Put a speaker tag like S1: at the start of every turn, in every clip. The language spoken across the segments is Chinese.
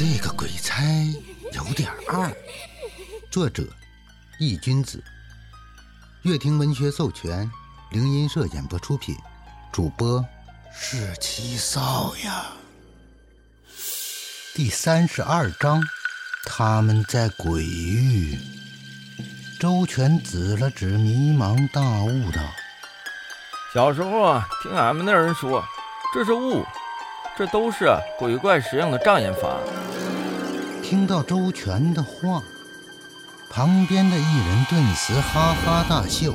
S1: 这个鬼差有点二。作者：易君子，乐听文学授权，灵音社演播出品，主播是七少呀。第三十二章，他们在鬼域。周全指了指迷茫大雾道：“
S2: 小时候啊，听俺们那人说，这是雾，这都是鬼怪使用的障眼法。”
S1: 听到周全的话，旁边的一人顿时哈哈大笑，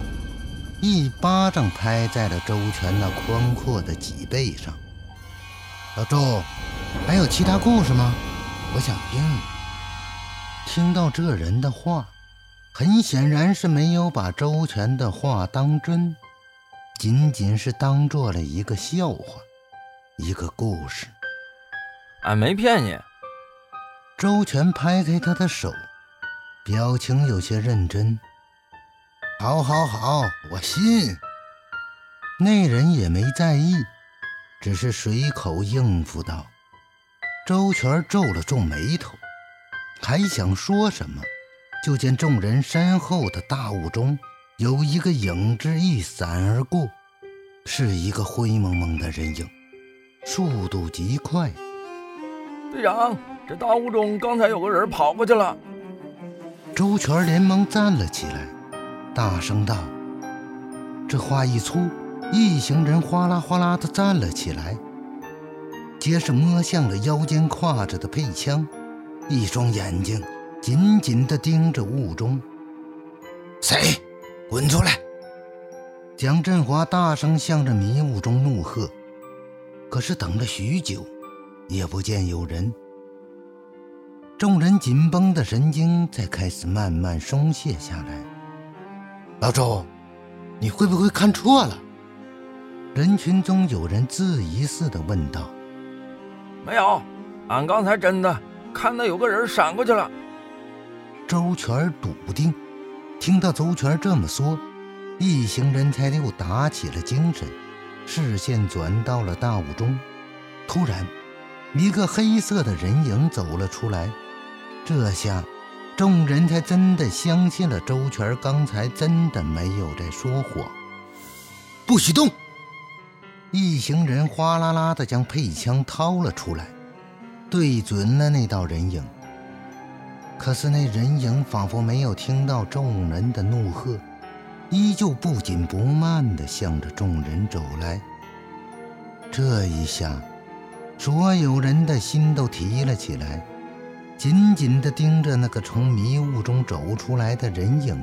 S1: 一巴掌拍在了周全那宽阔的脊背上。老周，还有其他故事吗？我想听。听到这人的话。很显然是没有把周全的话当真，仅仅是当做了一个笑话，一个故事。
S2: 俺没骗你。
S1: 周全拍开他的手，表情有些认真。好，好，好，我信。那人也没在意，只是随口应付道。周全皱了皱眉头，还想说什么。就见众人身后的大雾中有一个影子一闪而过，是一个灰蒙蒙的人影，速度极快。
S2: 队长，这大雾中刚才有个人跑过去了。
S1: 周全连忙站了起来，大声道：“这话一出，一行人哗啦哗啦地站了起来，皆是摸向了腰间挎着的配枪，一双眼睛。”紧紧地盯着雾中，谁？滚出来！蒋振华大声向着迷雾中怒喝。可是等了许久，也不见有人。众人紧绷的神经才开始慢慢松懈下来。老周，你会不会看错了？人群中有人质疑似的问道。
S2: 没有，俺刚才真的看到有个人闪过去了。
S1: 周全笃定，听到周全这么说，一行人才又打起了精神，视线转到了大雾中。突然，一个黑色的人影走了出来，这下众人才真的相信了周全刚才真的没有在说谎。不许动！一行人哗啦啦的将配枪掏了出来，对准了那道人影。可是那人影仿佛没有听到众人的怒喝，依旧不紧不慢地向着众人走来。这一下，所有人的心都提了起来，紧紧地盯着那个从迷雾中走出来的人影，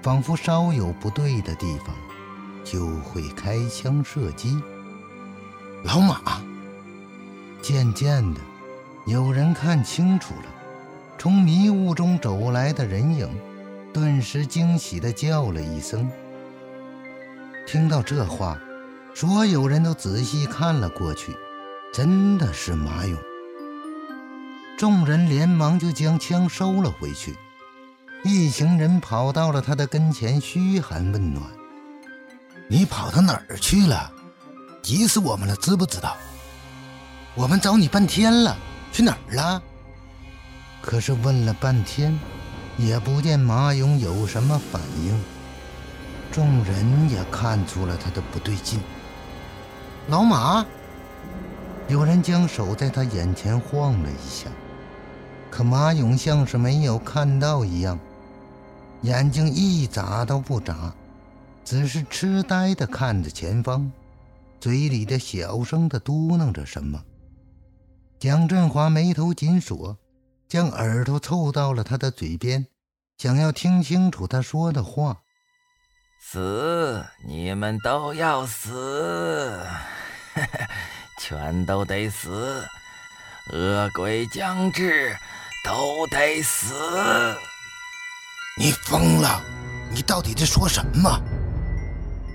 S1: 仿佛稍有不对的地方，就会开枪射击。老马，渐渐的，有人看清楚了。从迷雾中走来的人影，顿时惊喜地叫了一声。听到这话，所有人都仔细看了过去，真的是马勇。众人连忙就将枪收了回去。一行人跑到了他的跟前，嘘寒问暖：“你跑到哪儿去了？急死我们了，知不知道？我们找你半天了，去哪儿了？”可是问了半天，也不见马勇有什么反应。众人也看出了他的不对劲。老马，有人将手在他眼前晃了一下，可马勇像是没有看到一样，眼睛一眨都不眨，只是痴呆地看着前方，嘴里的小声地嘟囔着什么。蒋振华眉头紧锁。将耳朵凑到了他的嘴边，想要听清楚他说的话。
S2: 死，你们都要死，全都得死！恶鬼将至，都得死！
S1: 你疯了！你到底在说什么？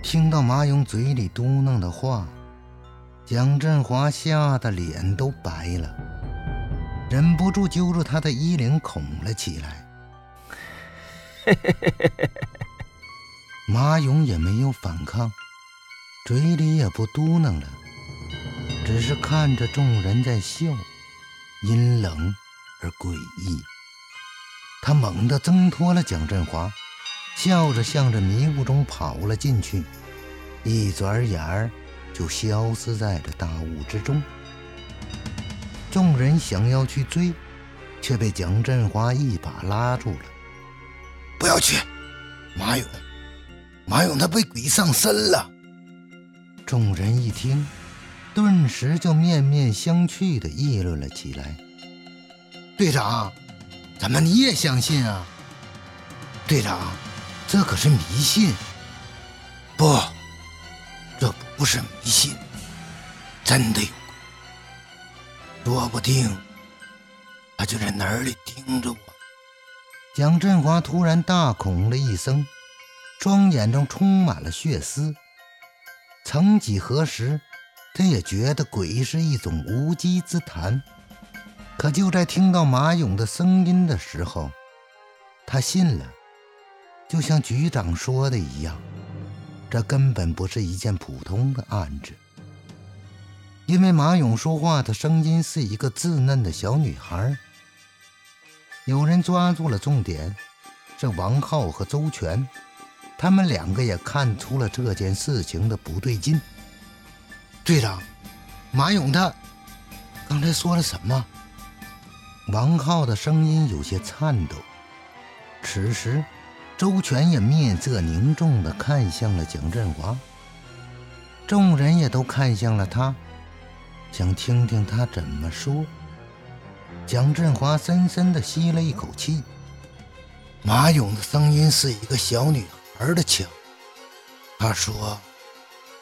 S1: 听到马勇嘴里嘟囔的话，蒋振华吓得脸都白了。忍不住揪住他的衣领恐了起来。马勇也没有反抗，嘴里也不嘟囔了，只是看着众人在笑，阴冷而诡异。他猛地挣脱了蒋振华，笑着向着迷雾中跑了进去，一转眼儿就消失在了大雾之中。众人想要去追，却被蒋振华一把拉住了。不要去，马勇，马勇他被鬼上身了。众人一听，顿时就面面相觑地议论了起来。队长。怎么你也相信啊，队长？这可是迷信。不，这不是迷信，真的有鬼。说不定他就在那里盯着我。蒋振华突然大恐了一声，双眼中充满了血丝。曾几何时，他也觉得鬼是一种无稽之谈。可就在听到马勇的声音的时候，他信了，就像局长说的一样，这根本不是一件普通的案子。因为马勇说话的声音是一个稚嫩的小女孩。有人抓住了重点，是王浩和周全，他们两个也看出了这件事情的不对劲。队长，马勇他刚才说了什么？王浩的声音有些颤抖。此时，周全也面色凝重地看向了蒋振华。众人也都看向了他，想听听他怎么说。蒋振华深深地吸了一口气。马勇的声音是一个小女孩的腔。他说：“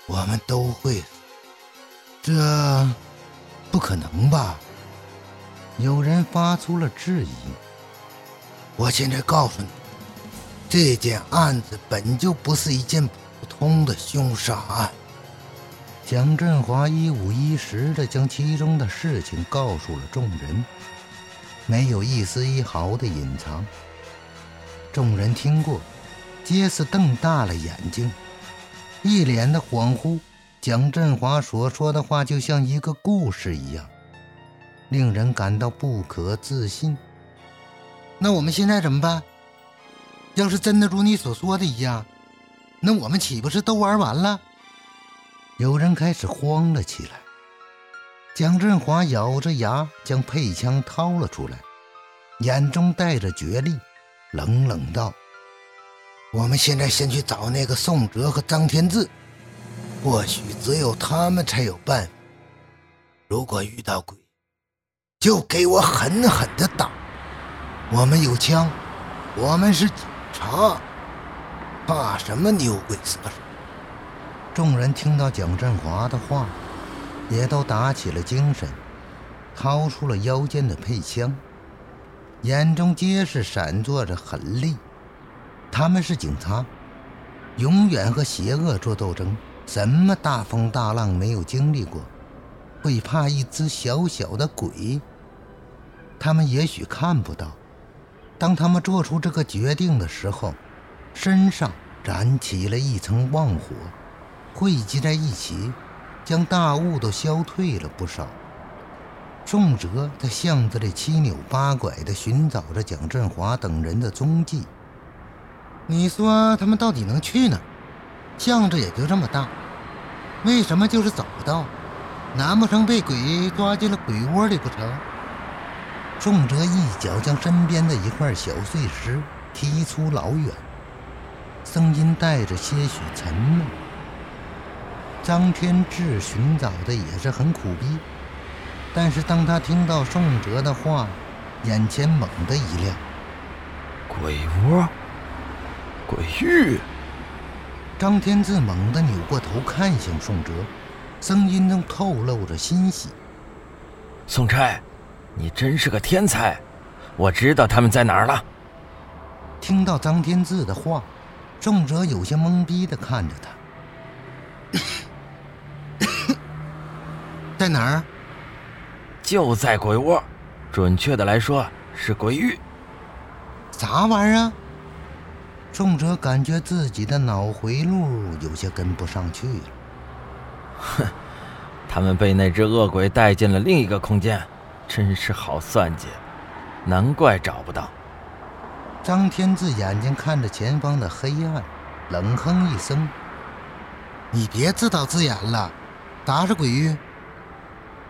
S1: 我们都会，这不可能吧？”有人发出了质疑。我现在告诉你，这件案子本就不是一件普通的凶杀案。蒋振华一五一十地将其中的事情告诉了众人，没有一丝一毫的隐藏。众人听过，皆是瞪大了眼睛，一脸的恍惚。蒋振华所说的话就像一个故事一样。令人感到不可置信。那我们现在怎么办？要是真的如你所说的一样，那我们岂不是都玩完了？有人开始慌了起来。蒋振华咬着牙将配枪掏了出来，眼中带着决力，冷冷道：“我们现在先去找那个宋哲和张天志，或许只有他们才有办法。如果遇到鬼……”就给我狠狠的打！我们有枪，我们是警察，怕什么牛鬼蛇神？众人听到蒋振华的话，也都打起了精神，掏出了腰间的配枪，眼中皆是闪烁着狠厉。他们是警察，永远和邪恶做斗争，什么大风大浪没有经历过，会怕一只小小的鬼？他们也许看不到，当他们做出这个决定的时候，身上燃起了一层旺火，汇集在一起，将大雾都消退了不少。宋哲在巷子里七扭八拐地寻找着蒋振华等人的踪迹。你说他们到底能去哪？巷子也就这么大，为什么就是找不到？难不成被鬼抓进了鬼窝里不成？宋哲一脚将身边的一块小碎石踢出老远，声音带着些许沉闷。张天志寻找的也是很苦逼，但是当他听到宋哲的话，眼前猛地一亮：
S2: 鬼窝，鬼域。
S1: 张天志猛地扭过头看向宋哲，声音中透露着欣喜：“
S2: 宋差。”你真是个天才，我知道他们在哪儿了。
S1: 听到张天志的话，宋哲有些懵逼的看着他，在哪儿？
S2: 就在鬼窝，准确的来说是鬼域。
S1: 啥玩意儿？宋哲感觉自己的脑回路有些跟不上去了。
S2: 哼，他们被那只恶鬼带进了另一个空间。真是好算计，难怪找不到。
S1: 张天志眼睛看着前方的黑暗，冷哼一声：“你别自导自演了，打着鬼域。”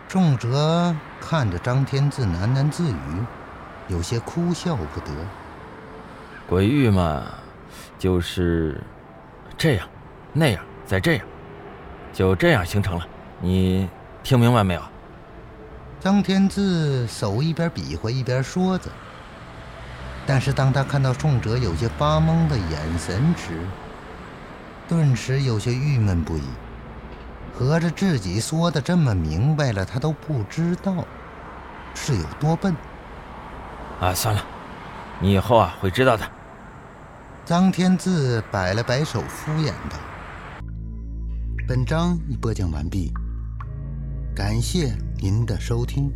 S1: 仲哲看着张天志喃喃自语，有些哭笑不得。
S2: 鬼域嘛，就是这样，那样，再这样，就这样形成了。你听明白没有？
S1: 张天志手一边比划一边说着，但是当他看到宋哲有些发懵的眼神时，顿时有些郁闷不已。合着自己说的这么明白了，他都不知道是有多笨。
S2: 啊，算了，你以后啊会知道的。
S1: 张天志摆了摆手，敷衍道：“本章已播讲完毕。”感谢您的收听。